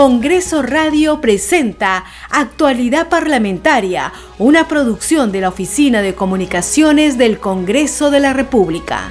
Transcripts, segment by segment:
Congreso Radio presenta Actualidad Parlamentaria, una producción de la Oficina de Comunicaciones del Congreso de la República.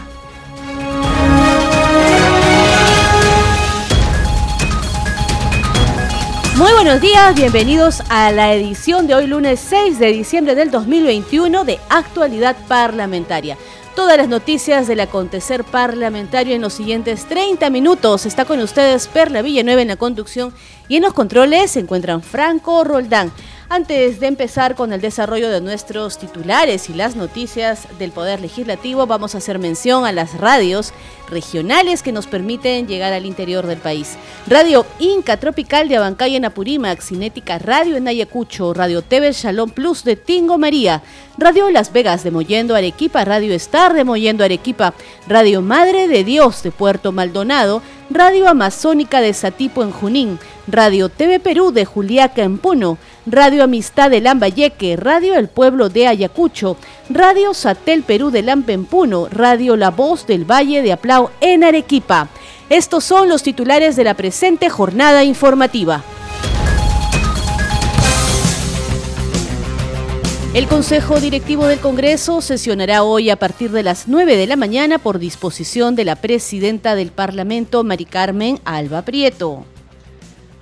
Muy buenos días, bienvenidos a la edición de hoy lunes 6 de diciembre del 2021 de Actualidad Parlamentaria todas las noticias del acontecer parlamentario en los siguientes 30 minutos. Está con ustedes Perla Villanueva en la conducción y en los controles se encuentran Franco Roldán. Antes de empezar con el desarrollo de nuestros titulares y las noticias del Poder Legislativo, vamos a hacer mención a las radios regionales que nos permiten llegar al interior del país. Radio Inca Tropical de Abancay en Apurímac, Cinética Radio en Ayacucho, Radio TV Shalom Plus de Tingo María, Radio Las Vegas de Moyendo Arequipa, Radio Star de Moyendo Arequipa, Radio Madre de Dios de Puerto Maldonado, Radio Amazónica de Satipo en Junín, Radio TV Perú de Juliaca en Puno, Radio Amistad de Lambayeque, Radio El Pueblo de Ayacucho, Radio Satel Perú de Puno, Radio La Voz del Valle de Aplau en Arequipa. Estos son los titulares de la presente jornada informativa. El Consejo Directivo del Congreso sesionará hoy a partir de las 9 de la mañana por disposición de la presidenta del Parlamento, Mari Carmen Alba Prieto.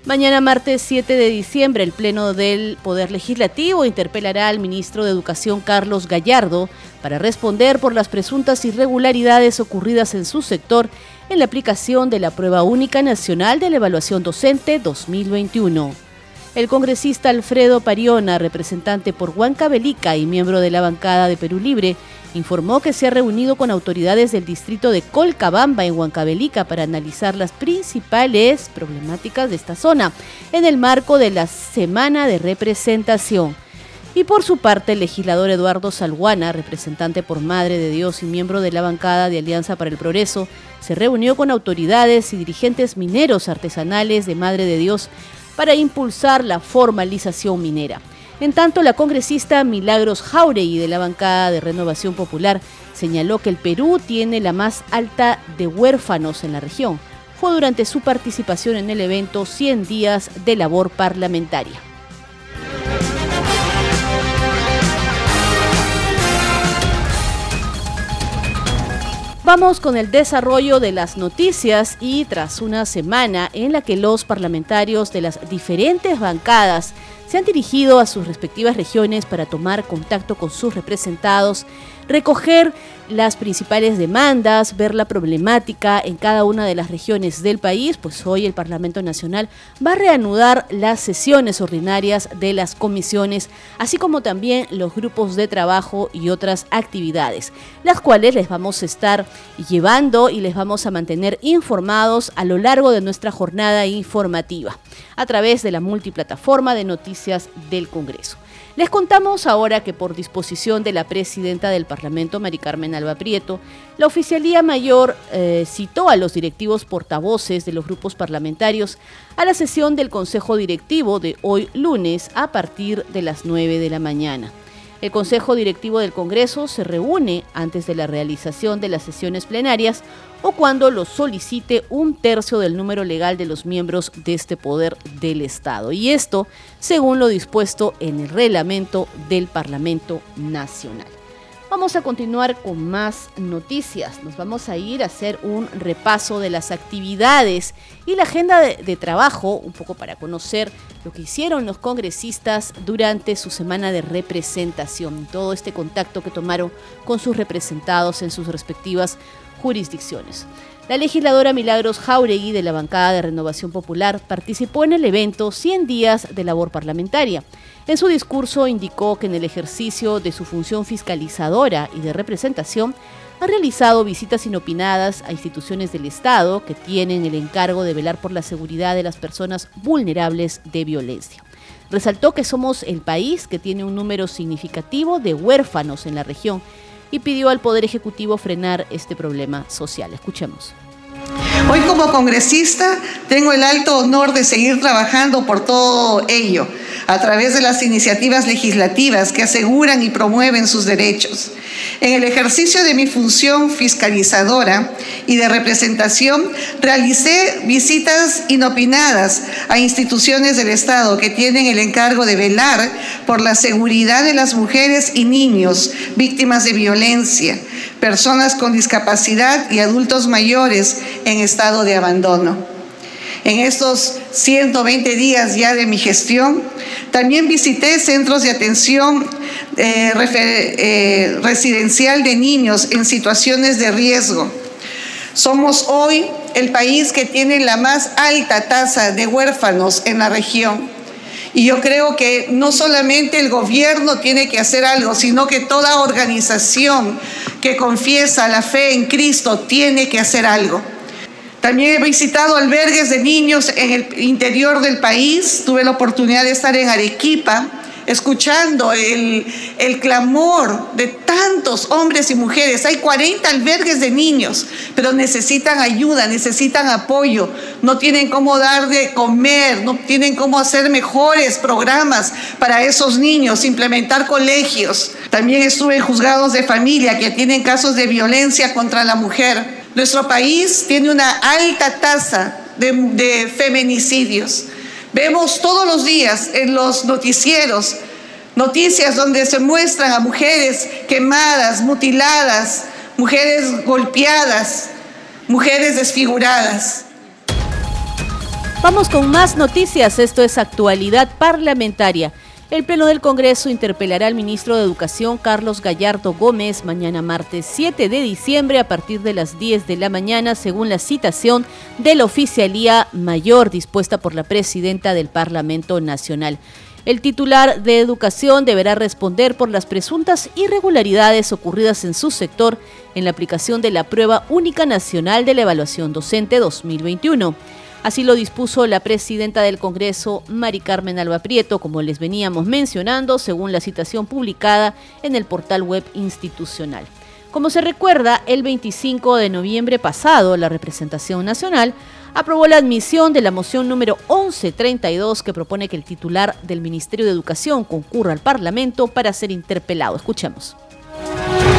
Mañana martes 7 de diciembre el Pleno del Poder Legislativo interpelará al ministro de Educación Carlos Gallardo para responder por las presuntas irregularidades ocurridas en su sector en la aplicación de la Prueba Única Nacional de la Evaluación Docente 2021. El congresista Alfredo Pariona, representante por Huancavelica y miembro de la bancada de Perú Libre, informó que se ha reunido con autoridades del distrito de Colcabamba en Huancavelica para analizar las principales problemáticas de esta zona en el marco de la Semana de Representación. Y por su parte, el legislador Eduardo Salguana, representante por Madre de Dios y miembro de la bancada de Alianza para el Progreso, se reunió con autoridades y dirigentes mineros artesanales de Madre de Dios para impulsar la formalización minera. En tanto, la congresista Milagros Jauregui de la bancada de Renovación Popular señaló que el Perú tiene la más alta de huérfanos en la región. Fue durante su participación en el evento 100 días de labor parlamentaria. Vamos con el desarrollo de las noticias y tras una semana en la que los parlamentarios de las diferentes bancadas se han dirigido a sus respectivas regiones para tomar contacto con sus representados recoger las principales demandas, ver la problemática en cada una de las regiones del país, pues hoy el Parlamento Nacional va a reanudar las sesiones ordinarias de las comisiones, así como también los grupos de trabajo y otras actividades, las cuales les vamos a estar llevando y les vamos a mantener informados a lo largo de nuestra jornada informativa, a través de la multiplataforma de noticias del Congreso. Les contamos ahora que por disposición de la presidenta del Parlamento, Mari Carmen Alba Prieto, la Oficialía Mayor eh, citó a los directivos portavoces de los grupos parlamentarios a la sesión del Consejo Directivo de hoy lunes a partir de las 9 de la mañana. El Consejo Directivo del Congreso se reúne antes de la realización de las sesiones plenarias o cuando lo solicite un tercio del número legal de los miembros de este poder del Estado. Y esto según lo dispuesto en el reglamento del Parlamento Nacional. Vamos a continuar con más noticias. Nos vamos a ir a hacer un repaso de las actividades y la agenda de, trabajo, un poco para conocer lo que hicieron los congresistas durante su semana de representación, todo este contacto que tomaron con sus representados en sus respectivas jurisdicciones. La legisladora Milagros Jauregui de la bancada de Renovación Popular participó en el evento 100 días de labor parlamentaria. En su discurso indicó que en el ejercicio de su función fiscalizadora y de representación ha realizado visitas inopinadas a instituciones del Estado que tienen el encargo de velar por la seguridad de las personas vulnerables de violencia. Resaltó que somos el país que tiene un número significativo de huérfanos en la región y pidió al Poder Ejecutivo frenar este problema social. Escuchemos. Hoy como congresista tengo el alto honor de seguir trabajando por todo ello a través de las iniciativas legislativas que aseguran y promueven sus derechos. En el ejercicio de mi función fiscalizadora y de representación, realicé visitas inopinadas a instituciones del Estado que tienen el encargo de velar por la seguridad de las mujeres y niños víctimas de violencia, personas con discapacidad y adultos mayores en estado de abandono. En estos 120 días ya de mi gestión, también visité centros de atención eh, eh, residencial de niños en situaciones de riesgo. Somos hoy el país que tiene la más alta tasa de huérfanos en la región. Y yo creo que no solamente el gobierno tiene que hacer algo, sino que toda organización que confiesa la fe en Cristo tiene que hacer algo. También he visitado albergues de niños en el interior del país. Tuve la oportunidad de estar en Arequipa escuchando el, clamor de tantos hombres y mujeres. Hay 40 albergues de niños, pero necesitan ayuda, necesitan apoyo, no tienen cómo dar de comer, no tienen cómo hacer mejores programas para esos niños, implementar colegios. También estuve en juzgados de familia que tienen casos de violencia contra la mujer. Nuestro país tiene una alta tasa de, feminicidios. Vemos todos los días en los noticieros noticias donde se muestran a mujeres quemadas, mutiladas, mujeres golpeadas, mujeres desfiguradas. Vamos con más noticias. Esto es actualidad parlamentaria. El Pleno del Congreso interpelará al ministro de Educación Carlos Gallardo Gómez mañana martes 7 de diciembre a partir de las 10 de la mañana según la citación de la oficialía mayor dispuesta por la presidenta del Parlamento Nacional. El titular de Educación deberá responder por las presuntas irregularidades ocurridas en su sector en la aplicación de la Prueba Única Nacional de la Evaluación Docente 2021. Así lo dispuso la presidenta del Congreso, Mari Carmen Alba Prieto, como les veníamos mencionando, según la citación publicada en el portal web institucional. Como se recuerda, el 25 de noviembre pasado, la representación nacional aprobó la admisión de la moción número 1132 que propone que el titular del Ministerio de Educación concurra al Parlamento para ser interpelado. Escuchemos.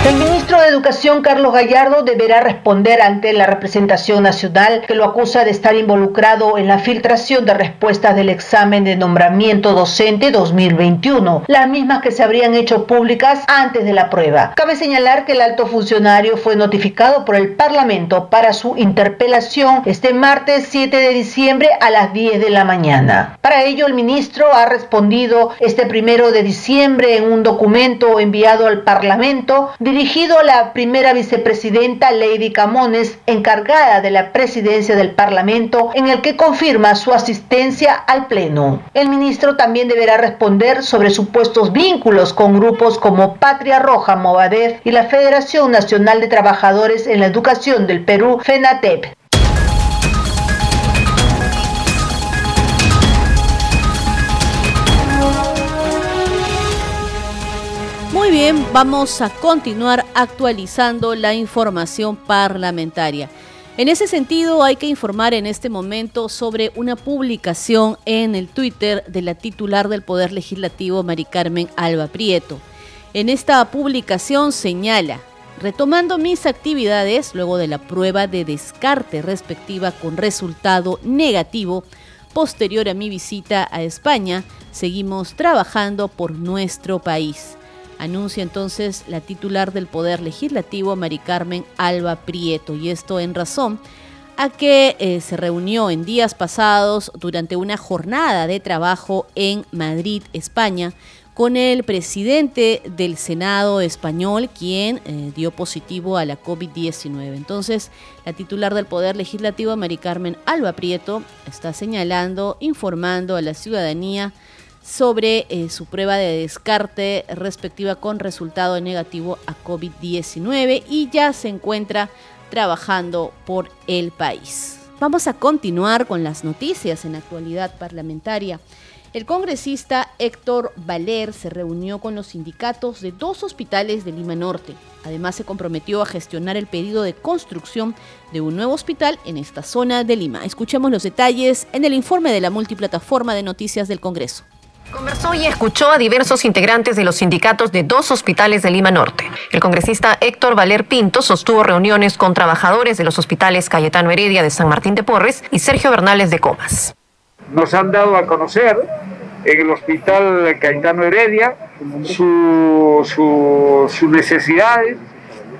El ministro de Educación, Carlos Gallardo, deberá responder ante la representación nacional que lo acusa de estar involucrado en la filtración de respuestas del examen de nombramiento docente 2021, las mismas que se habrían hecho públicas antes de la prueba. Cabe señalar que el alto funcionario fue notificado por el Parlamento para su interpelación este martes 7 de diciembre a las 10 de la mañana. Para ello, el ministro ha respondido este primero de diciembre en un documento enviado al Parlamento dirigido a la primera vicepresidenta Lady Camones, encargada de la presidencia del Parlamento, en el que confirma su asistencia al Pleno. El ministro también deberá responder sobre supuestos vínculos con grupos como Patria Roja Movadef y la Federación Nacional de Trabajadores en la Educación del Perú, FENATEP. Muy bien, vamos a continuar actualizando la información parlamentaria. En ese sentido, hay que informar en este momento sobre una publicación en el Twitter de la titular del Poder Legislativo, Mari Carmen Alba Prieto. En esta publicación señala, retomando mis actividades luego de la prueba de descarte respectiva con resultado negativo, posterior a mi visita a España, seguimos trabajando por nuestro país anuncia entonces la titular del Poder Legislativo, Mari Carmen Alba Prieto, y esto en razón a que eh, se reunió en días pasados durante una jornada de trabajo en Madrid, España, con el presidente del Senado español, quien eh, dio positivo a la COVID-19. Entonces, la titular del Poder Legislativo, Mari Carmen Alba Prieto, está señalando, informando a la ciudadanía sobre eh, su prueba de descarte respectiva con resultado negativo a COVID-19 y ya se encuentra trabajando por el país. Vamos a continuar con las noticias en actualidad parlamentaria. El congresista Héctor Valer se reunió con los sindicatos de dos hospitales de Lima Norte. Además se comprometió a gestionar el pedido de construcción de un nuevo hospital en esta zona de Lima. Escuchemos los detalles en el informe de la multiplataforma de noticias del Congreso. Conversó y escuchó a diversos integrantes de los sindicatos de dos hospitales de Lima Norte. El congresista Héctor Valer Pinto sostuvo reuniones con trabajadores de los hospitales Cayetano Heredia de San Martín de Porres y Sergio Bernales de Comas. Nos han dado a conocer en el hospital Cayetano Heredia sus su, necesidades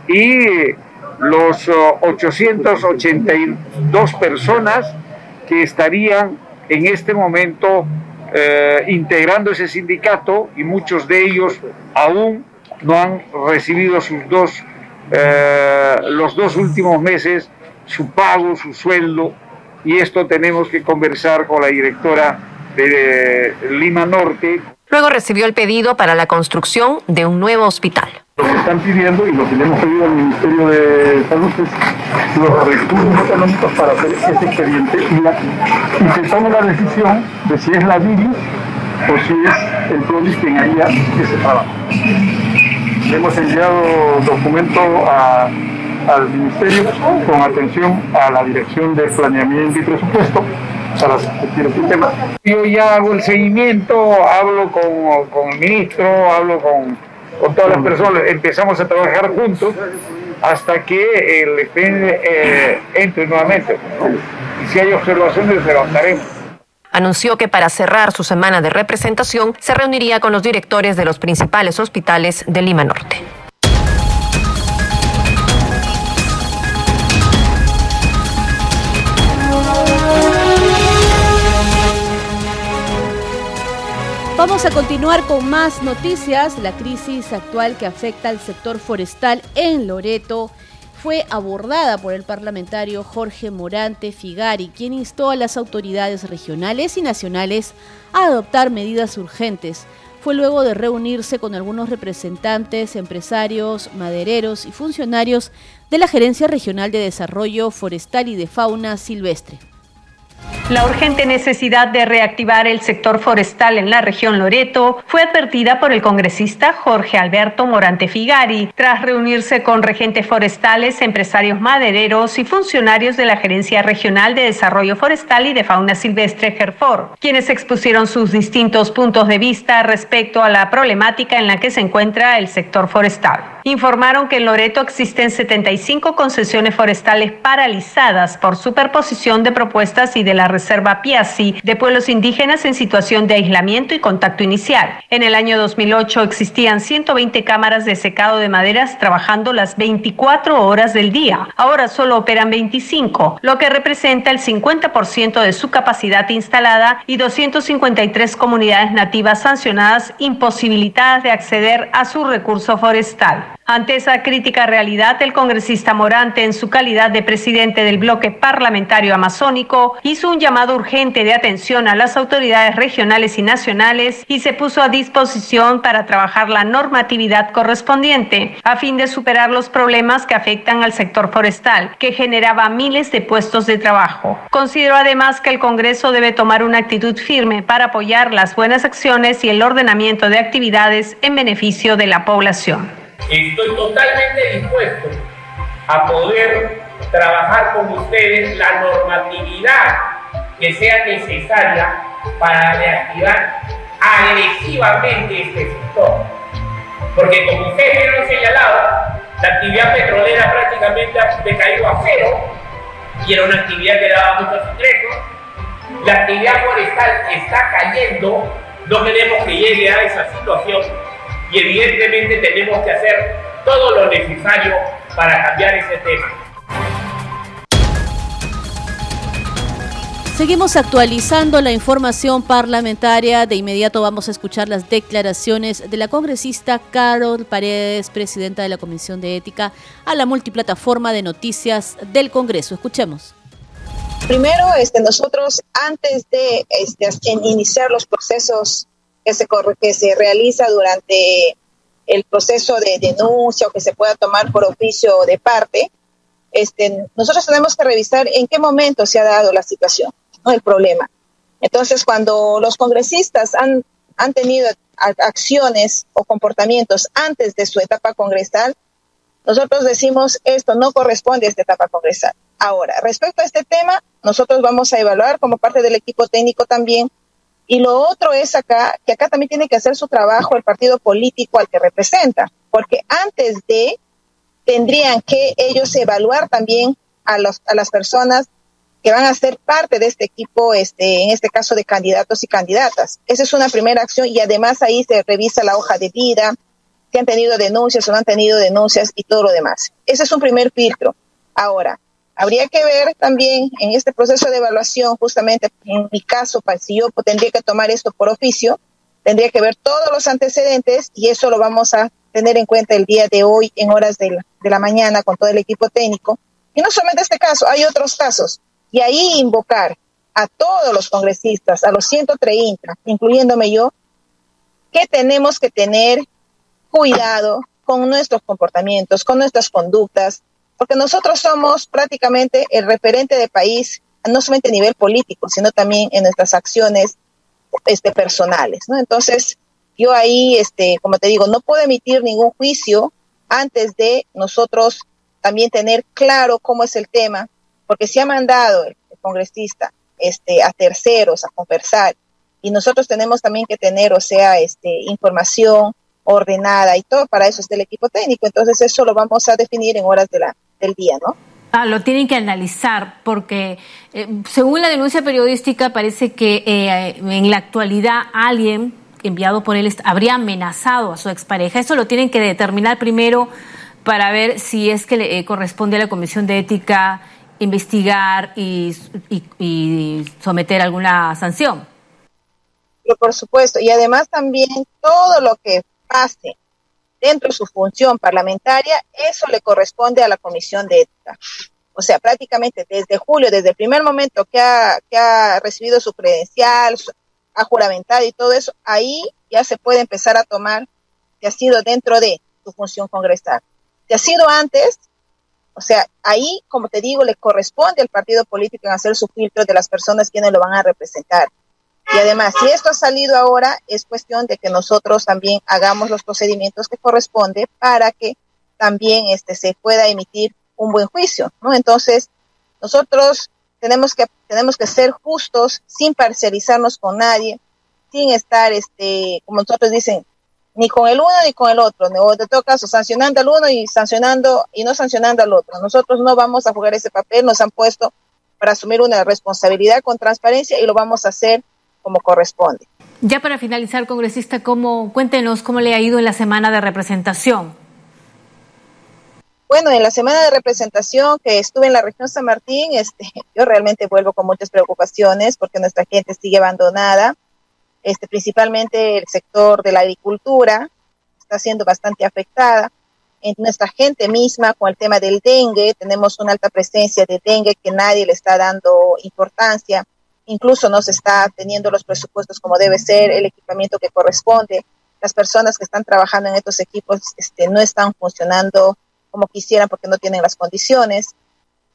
y los 882 personas que estarían en este momento eh, integrando ese sindicato y muchos de ellos aún no han recibido sus dos, eh, los dos últimos meses su pago, su sueldo y esto tenemos que conversar con la directora de Lima Norte. Luego recibió el pedido para la construcción de un nuevo hospital. Lo que están pidiendo y lo que le hemos pedido al Ministerio de Salud es los recursos económicos para hacer ese expediente y, la, y se la decisión de si es la DIRI o si es el PRODIS quien haría ese trabajo. Le hemos enviado documento al Ministerio con atención a la Dirección de Planeamiento y Presupuesto para discutir este tema. Yo ya hago el seguimiento, hablo con, con el ministro, hablo con con todas las personas, empezamos a trabajar juntos hasta que el expediente eh, entre nuevamente. Y si hay observaciones, levantaremos. Anunció que para cerrar su semana de representación se reuniría con los directores de los principales hospitales de Lima Norte. Vamos a continuar con más noticias. La crisis actual que afecta al sector forestal en Loreto fue abordada por el parlamentario Jorge Morante Figari, quien instó a las autoridades regionales y nacionales a adoptar medidas urgentes. Fue luego de reunirse con algunos representantes, empresarios, madereros y funcionarios de la Gerencia Regional de Desarrollo Forestal y de Fauna Silvestre. La urgente necesidad de reactivar el sector forestal en la región Loreto fue advertida por el congresista Jorge Alberto Morante Figari tras reunirse con regentes forestales, empresarios madereros y funcionarios de la Gerencia Regional de Desarrollo Forestal y de Fauna Silvestre GERFOR, quienes expusieron sus distintos puntos de vista respecto a la problemática en la que se encuentra el sector forestal. Informaron que en Loreto existen 75 concesiones forestales paralizadas por superposición de propuestas y de la Reserva de pueblos indígenas en situación de aislamiento y contacto inicial. En el año 2008 existían 120 cámaras de secado de maderas trabajando las 24 horas del día. Ahora solo operan 25, lo que representa el 50% de su capacidad instalada y 253 comunidades nativas sancionadas imposibilitadas de acceder a su recurso forestal. Ante esa crítica realidad, el congresista Morante, en su calidad de presidente del bloque parlamentario amazónico, hizo un llamado urgente de atención a las autoridades regionales y nacionales y se puso a disposición para trabajar la normatividad correspondiente a fin de superar los problemas que afectan al sector forestal, que generaba miles de puestos de trabajo. Considero además que el Congreso debe tomar una actitud firme para apoyar las buenas acciones y el ordenamiento de actividades en beneficio de la población. Estoy totalmente dispuesto a poder trabajar con ustedes la normatividad que sea necesaria para reactivar agresivamente este sector. Porque como ustedes lo han señalado, la actividad petrolera prácticamente ha decaído a cero y era una actividad que daba muchos ingresos. La actividad forestal está cayendo, no queremos que llegue a esa situación y evidentemente tenemos que hacer todo lo necesario para cambiar ese tema. Seguimos actualizando la información parlamentaria. De inmediato vamos a escuchar las declaraciones de la congresista Carol Paredes, presidenta de la Comisión de Ética, a la multiplataforma de noticias del Congreso. Escuchemos. Primero, este, nosotros antes de este, iniciar los procesos que se, que se realiza durante el proceso de denuncia o que se pueda tomar por oficio de parte, este, nosotros tenemos que revisar en qué momento se ha dado la situación, no el problema. Entonces, cuando los congresistas han, han tenido acciones o comportamientos antes de su etapa congresal, nosotros decimos esto no corresponde a esta etapa congresal. Ahora, respecto a este tema, nosotros vamos a evaluar como parte del equipo técnico también Y lo otro es acá, que acá también tiene que hacer su trabajo el partido político al que representa, porque antes de tendrían que ellos evaluar también a, los, a las personas que van a ser parte de este equipo, este, en este caso de candidatos y candidatas. Esa es una primera acción y además ahí se revisa la hoja de vida, si han tenido denuncias o no han tenido denuncias y todo lo demás. Ese es un primer filtro. Ahora, habría que ver también en este proceso de evaluación, justamente en mi caso, si yo tendría que tomar esto por oficio, tendría que ver todos los antecedentes y eso lo vamos a tener en cuenta el día de hoy en horas de la, de la mañana con todo el equipo técnico. Y no solamente este caso, hay otros casos. Y ahí invocar a todos los congresistas, a los 130, incluyéndome yo, que tenemos que tener cuidado con nuestros comportamientos, con nuestras conductas, porque nosotros somos prácticamente el referente de país, no solamente a nivel político, sino también en nuestras acciones este, personales. Entonces, yo ahí, este, como te digo, no puedo emitir ningún juicio antes de nosotros también tener claro cómo es el tema, porque si ha mandado el, congresista este, a terceros a conversar y nosotros tenemos también que tener, o sea, este, información ordenada y todo, para eso es el equipo técnico. Entonces eso lo vamos a definir en horas de la, del día, ¿no? Ah, lo tienen que analizar porque eh, según la denuncia periodística parece que eh, en la actualidad alguien enviado por él habría amenazado a su expareja. Eso lo tienen que determinar primero para ver si es que le eh, corresponde a la Comisión de Ética investigar y, y, someter alguna sanción. Pero por supuesto, y además también todo lo que pase dentro de su función parlamentaria, eso le corresponde a la Comisión de Ética. O sea, prácticamente desde julio, desde el primer momento que ha, que ha recibido su credencial, ha juramentado y todo eso, ahí ya se puede empezar a tomar que ha sido dentro de su función congresal. Si ha sido antes, o sea, ahí, como te digo, le corresponde al partido político en hacer su filtro de las personas quienes lo van a representar. Y además, si esto ha salido ahora, es cuestión de que nosotros también hagamos los procedimientos que corresponde para que también este, se pueda emitir un buen juicio, ¿no? Entonces, nosotros tenemos que, tenemos que ser justos sin parcializarnos con nadie, sin estar, este, como nosotros dicen, ni con el uno ni con el otro, o de todo caso, sancionando al uno y sancionando y no sancionando al otro. Nosotros no vamos a jugar ese papel, nos han puesto para asumir una responsabilidad con transparencia y lo vamos a hacer como corresponde. Ya para finalizar, congresista, ¿cómo, cuéntenos cómo le ha ido en la semana de representación. Bueno, en la semana de representación que estuve en la región San Martín, este, yo realmente vuelvo con muchas preocupaciones porque nuestra gente sigue abandonada, este, principalmente el sector de la agricultura está siendo bastante afectada. En nuestra gente misma, con el tema del dengue, tenemos una alta presencia de dengue que nadie le está dando importancia incluso no se está teniendo los presupuestos como debe ser, el equipamiento que corresponde. Las personas que están trabajando en estos equipos este, no están funcionando como quisieran porque no tienen las condiciones.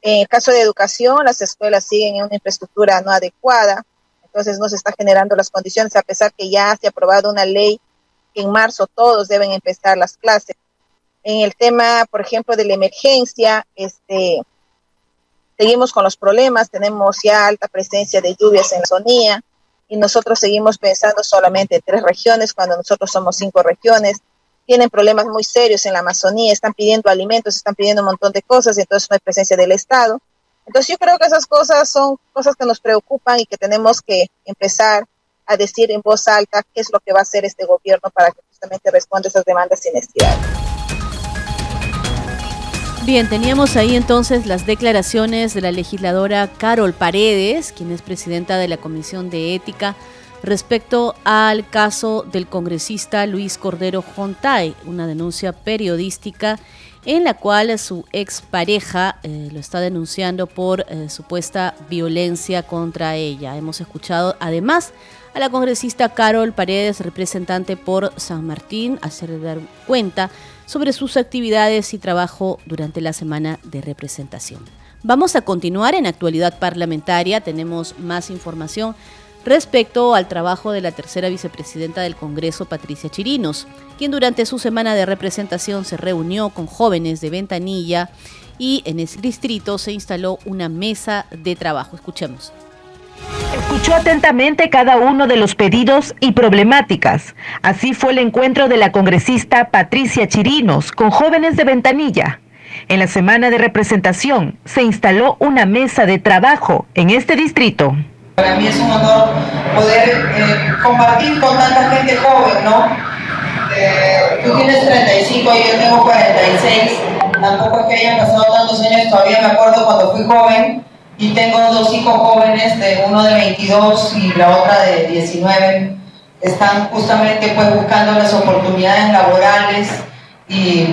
En el caso de educación, las escuelas siguen en una infraestructura no adecuada, entonces no se está generando las condiciones, a pesar que ya se ha aprobado una ley que en marzo todos deben empezar las clases. En el tema, por ejemplo, de la emergencia, este, seguimos con los problemas, tenemos ya alta presencia de lluvias en la zonía y nosotros seguimos pensando solamente en tres regiones cuando nosotros somos cinco regiones. Tienen problemas muy serios en la Amazonía, están pidiendo alimentos, están pidiendo un montón de cosas, entonces no hay presencia del Estado. Entonces yo creo que esas cosas son cosas que nos preocupan y que tenemos que empezar a decir en voz alta qué es lo que va a hacer este gobierno para que justamente responda a esas demandas y necesidades. Bien, teníamos ahí entonces las declaraciones de la legisladora Carol Paredes, quien es presidenta de la Comisión de Ética, respecto al caso del congresista Luis Cordero Jontay, una denuncia periodística en la cual su expareja eh, lo está denunciando por eh, supuesta violencia contra ella. Hemos escuchado además a la congresista Carol Paredes, representante por San Martín, hacer dar cuenta sobre sus actividades y trabajo durante la semana de representación. Vamos a continuar en actualidad parlamentaria, tenemos más información respecto al trabajo de la tercera vicepresidenta del Congreso, Patricia Chirinos, quien durante su semana de representación se reunió con jóvenes de Ventanilla y en ese distrito se instaló una mesa de trabajo. Escuchemos. Escuchó atentamente cada uno de los pedidos y problemáticas. Así fue el encuentro de la congresista Patricia Chirinos con jóvenes de Ventanilla. En la semana de representación se instaló una mesa de trabajo en este distrito. Para mí es un honor poder eh, compartir con tanta gente joven, ¿no? Eh, tú tienes 35 y yo tengo 46. Tampoco es que hayan pasado tantos años, todavía me acuerdo cuando fui joven y tengo dos hijos jóvenes, de uno de 22 y la otra de 19. Están justamente pues buscando las oportunidades laborales y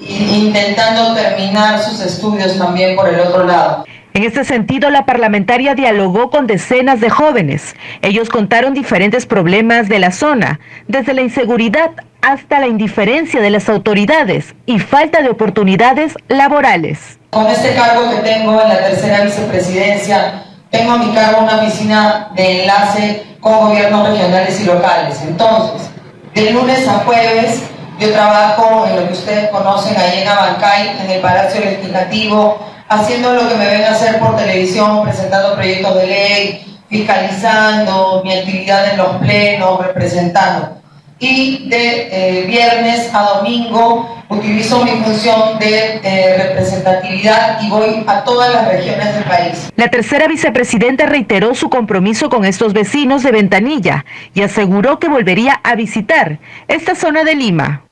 intentando terminar sus estudios también por el otro lado. En este sentido, la parlamentaria dialogó con decenas de jóvenes. Ellos contaron diferentes problemas de la zona, desde la inseguridad hasta la indiferencia de las autoridades y falta de oportunidades laborales. Con este cargo que tengo en la tercera vicepresidencia, tengo a mi cargo una oficina de enlace con gobiernos regionales y locales. Entonces, de lunes a jueves, yo trabajo en lo que ustedes conocen ahí en Abancay, en el Palacio Legislativo, haciendo lo que me ven a hacer por televisión, presentando proyectos de ley, fiscalizando mi actividad en los plenos, representando. Y de eh, viernes a domingo utilizo mi función de eh, representatividad y voy a todas las regiones del país. La tercera vicepresidenta reiteró su compromiso con estos vecinos de Ventanilla y aseguró que volvería a visitar esta zona de Lima.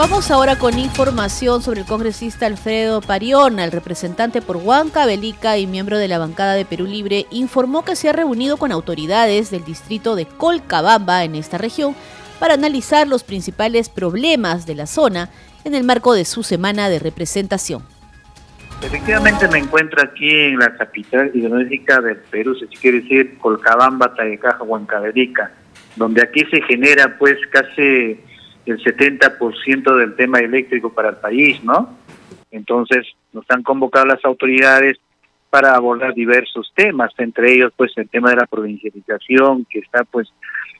Vamos ahora con información sobre el congresista Alfredo Pariona, el representante por Huancavelica y miembro de la bancada de Perú Libre, informó que se ha reunido con autoridades del distrito de Colcabamba en esta región para analizar los principales problemas de la zona en el marco de su semana de representación. Efectivamente me encuentro aquí en la capital ideológica del Perú, si quiere decir Colcabamba, Tayecaja, Huancavelica, donde aquí se genera pues casi el 70% del tema eléctrico para el país, ¿no? Entonces nos han convocado las autoridades para abordar diversos temas, entre ellos pues el tema de la provincialización que está pues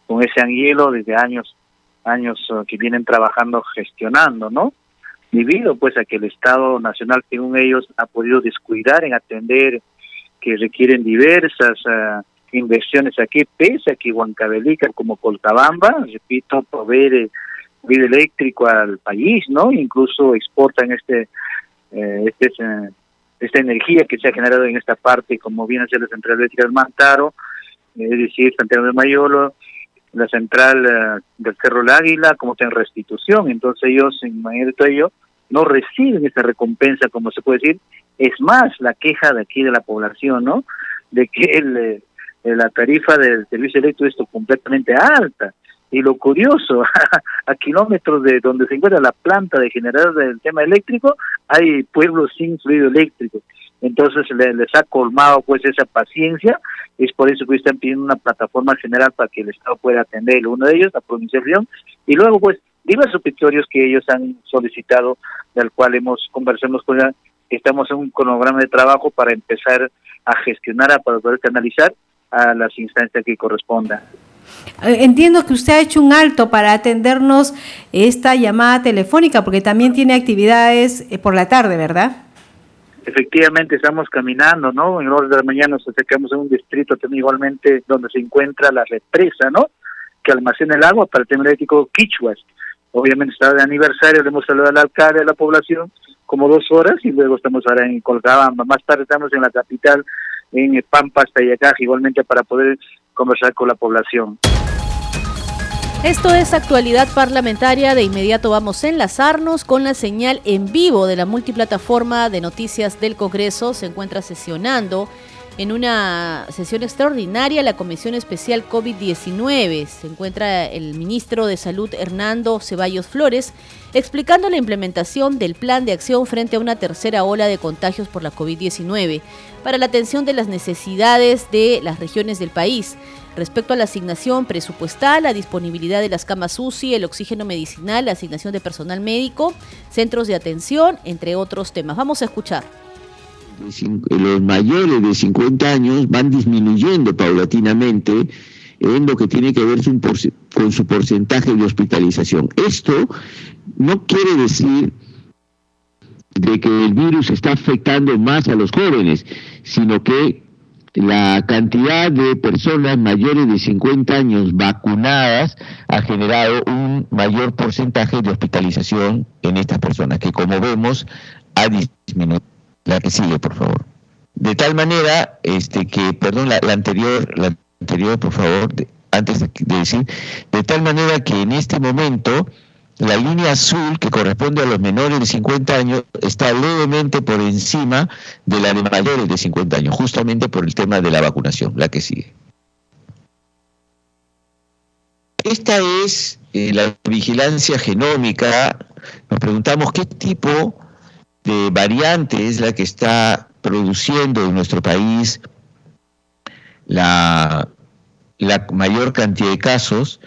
con ese anhielo desde años años uh, que vienen trabajando gestionando, ¿no? Debido pues a que el Estado Nacional según ellos ha podido descuidar en atender que requieren diversas uh, inversiones aquí, pese a que Huancavelica como Coltabamba, repito, provee vida eléctrico al país, ¿no? Incluso exportan este, eh, este eh, esta energía que se ha generado en esta parte, como viene a ser la central eléctrica del Mantaro, es decir, Santiago de Mayolo, la central eh, del Cerro del Águila, como está restitución. Entonces ellos, en manera de todo ello, no reciben esa recompensa, como se puede decir. Es más, la queja de aquí de la población, ¿no? De que el, la tarifa del servicio eléctrico es completamente alta. Y lo curioso, a kilómetros de donde se encuentra la planta de generador del tema eléctrico, hay pueblos sin fluido eléctrico. Entonces les ha colmado pues esa paciencia, es por eso que están pidiendo una plataforma general para que el Estado pueda atender uno de ellos, la provincia de León, y luego pues diversos petitorios que ellos han solicitado, del cual hemos conversamos con ella, estamos en un cronograma de trabajo para empezar a gestionar, para poder canalizar a las instancias que correspondan. Eh, entiendo que usted ha hecho un alto para atendernos esta llamada telefónica, porque también tiene actividades eh, por la tarde, ¿verdad? Efectivamente, estamos caminando, ¿no? En orden de la mañana nos acercamos a un distrito también igualmente donde se encuentra la represa, ¿no? Que almacena el agua para el tema eléctrico Quichuas. Obviamente está de aniversario, le hemos saludado al alcalde, a la población, como dos horas, y luego estamos ahora en Colcabamba. Más tarde estamos en la capital, en Pampas, Tayacaj, igualmente para poder conversar con la población. Esto es actualidad parlamentaria. De inmediato vamos a enlazarnos con la señal en vivo de la multiplataforma de noticias del Congreso. Se encuentra sesionando en una sesión extraordinaria la Comisión Especial COVID-19. Se encuentra el ministro de Salud Hernando Ceballos Flores explicando la implementación del plan de acción frente a una tercera ola de contagios por la COVID-19 para la atención de las necesidades de las regiones del país respecto a la asignación presupuestal, la disponibilidad de las camas UCI, el oxígeno medicinal, la asignación de personal médico, centros de atención, entre otros temas. Vamos a escuchar. Los mayores de 50 años van disminuyendo paulatinamente en lo que tiene que ver con su porcentaje de hospitalización. Esto no quiere decir de que el virus está afectando más a los jóvenes, sino que la cantidad de personas mayores de 50 años vacunadas ha generado un mayor porcentaje de hospitalización en estas personas, que como vemos ha disminuido. La que sigue, por favor. De tal manera este, que, perdón, la, anterior, la anterior, por favor, antes de decir, de tal manera que en este momento la línea azul, que corresponde a los menores de 50 años, está levemente por encima de la de mayores de 50 años, justamente por el tema de la vacunación, la que sigue. Esta es eh, la vigilancia genómica. Nos preguntamos qué tipo de variante es la que está produciendo en nuestro país la, mayor cantidad de casos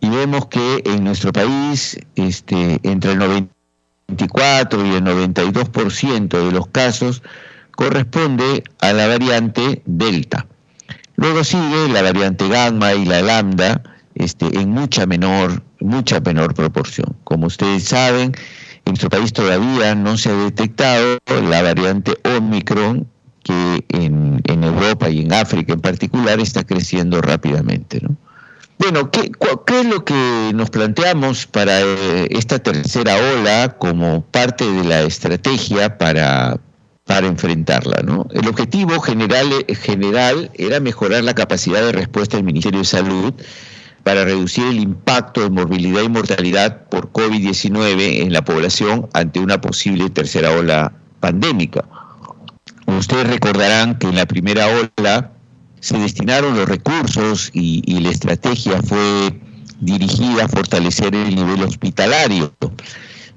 y vemos que en nuestro país este, entre el 94 y el 92% de los casos corresponde a la variante Delta. Luego sigue la variante Gamma y la Lambda este, en mucha menor, mucha menor proporción. Como ustedes saben, en nuestro país todavía no se ha detectado la variante Omicron que en, Europa y en África en particular está creciendo rápidamente. ¿no? Bueno, ¿qué, es lo que nos planteamos para eh, esta tercera ola como parte de la estrategia para, para enfrentarla? ¿no? El objetivo general, general era mejorar la capacidad de respuesta del Ministerio de Salud para reducir el impacto de morbilidad y mortalidad por COVID-19 en la población ante una posible tercera ola pandémica. Ustedes recordarán que en la primera ola se destinaron los recursos y, la estrategia fue dirigida a fortalecer el nivel hospitalario,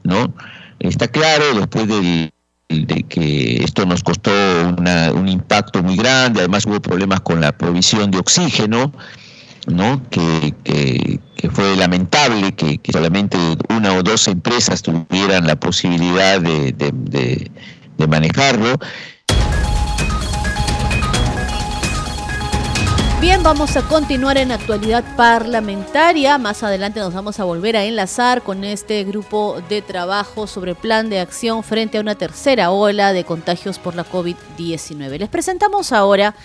¿no? Está claro, después de que esto nos costó un impacto muy grande, además hubo problemas con la provisión de oxígeno, ¿no? Que, fue lamentable que, solamente una o dos empresas tuvieran la posibilidad de, de manejarlo. Bien, vamos a continuar en actualidad parlamentaria. Más adelante nos vamos a volver a enlazar con este grupo de trabajo sobre plan de acción frente a una tercera ola de contagios por la COVID-19. Les presentamos ahora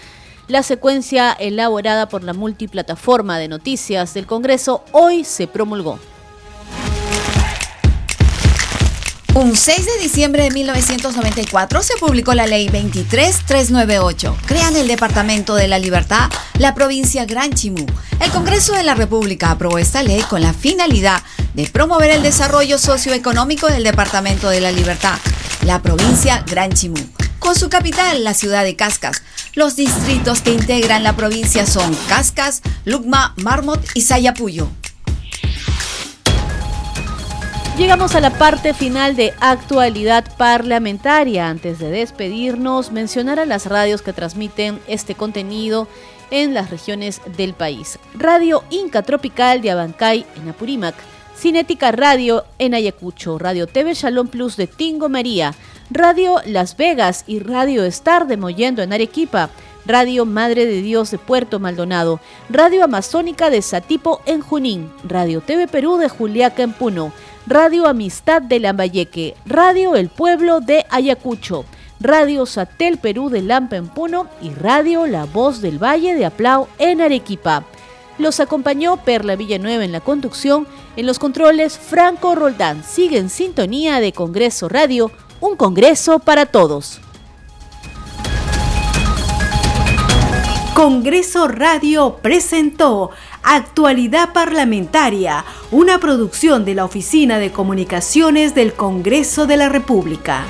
la secuencia elaborada por la multiplataforma de noticias del Congreso. Hoy se promulgó. Un 6 de diciembre de 1994 se publicó la Ley 23398. Crean el Departamento de la Libertad, la provincia Gran Chimú. El Congreso de la República aprobó esta ley con la finalidad de promover el desarrollo socioeconómico del Departamento de la Libertad, la provincia Gran Chimú. Con su capital, la ciudad de Cascas. Los distritos que integran la provincia son Cascas, Lucma, Marmot y Sayapuyo. Llegamos a la parte final de actualidad parlamentaria. Antes de despedirnos, mencionar a las radios que transmiten este contenido en las regiones del país. Radio Inca Tropical de Abancay en Apurímac, Cinética Radio en Ayacucho, Radio TV Shalom Plus de Tingo María, Radio Las Vegas y Radio Star de Mollendo en Arequipa, Radio Madre de Dios de Puerto Maldonado, Radio Amazónica de Satipo en Junín, Radio TV Perú de Juliaca en Puno, Radio Amistad de Lambayeque, Radio El Pueblo de Ayacucho, Radio Satel Perú de Lampa en Puno y Radio La Voz del Valle de Aplau en Arequipa. Los acompañó Perla Villanueva en la conducción, en los controles Franco Roldán. Sigue en sintonía de Congreso Radio, un Congreso para todos. Congreso Radio presentó Actualidad Parlamentaria, una producción de la Oficina de Comunicaciones del Congreso de la República.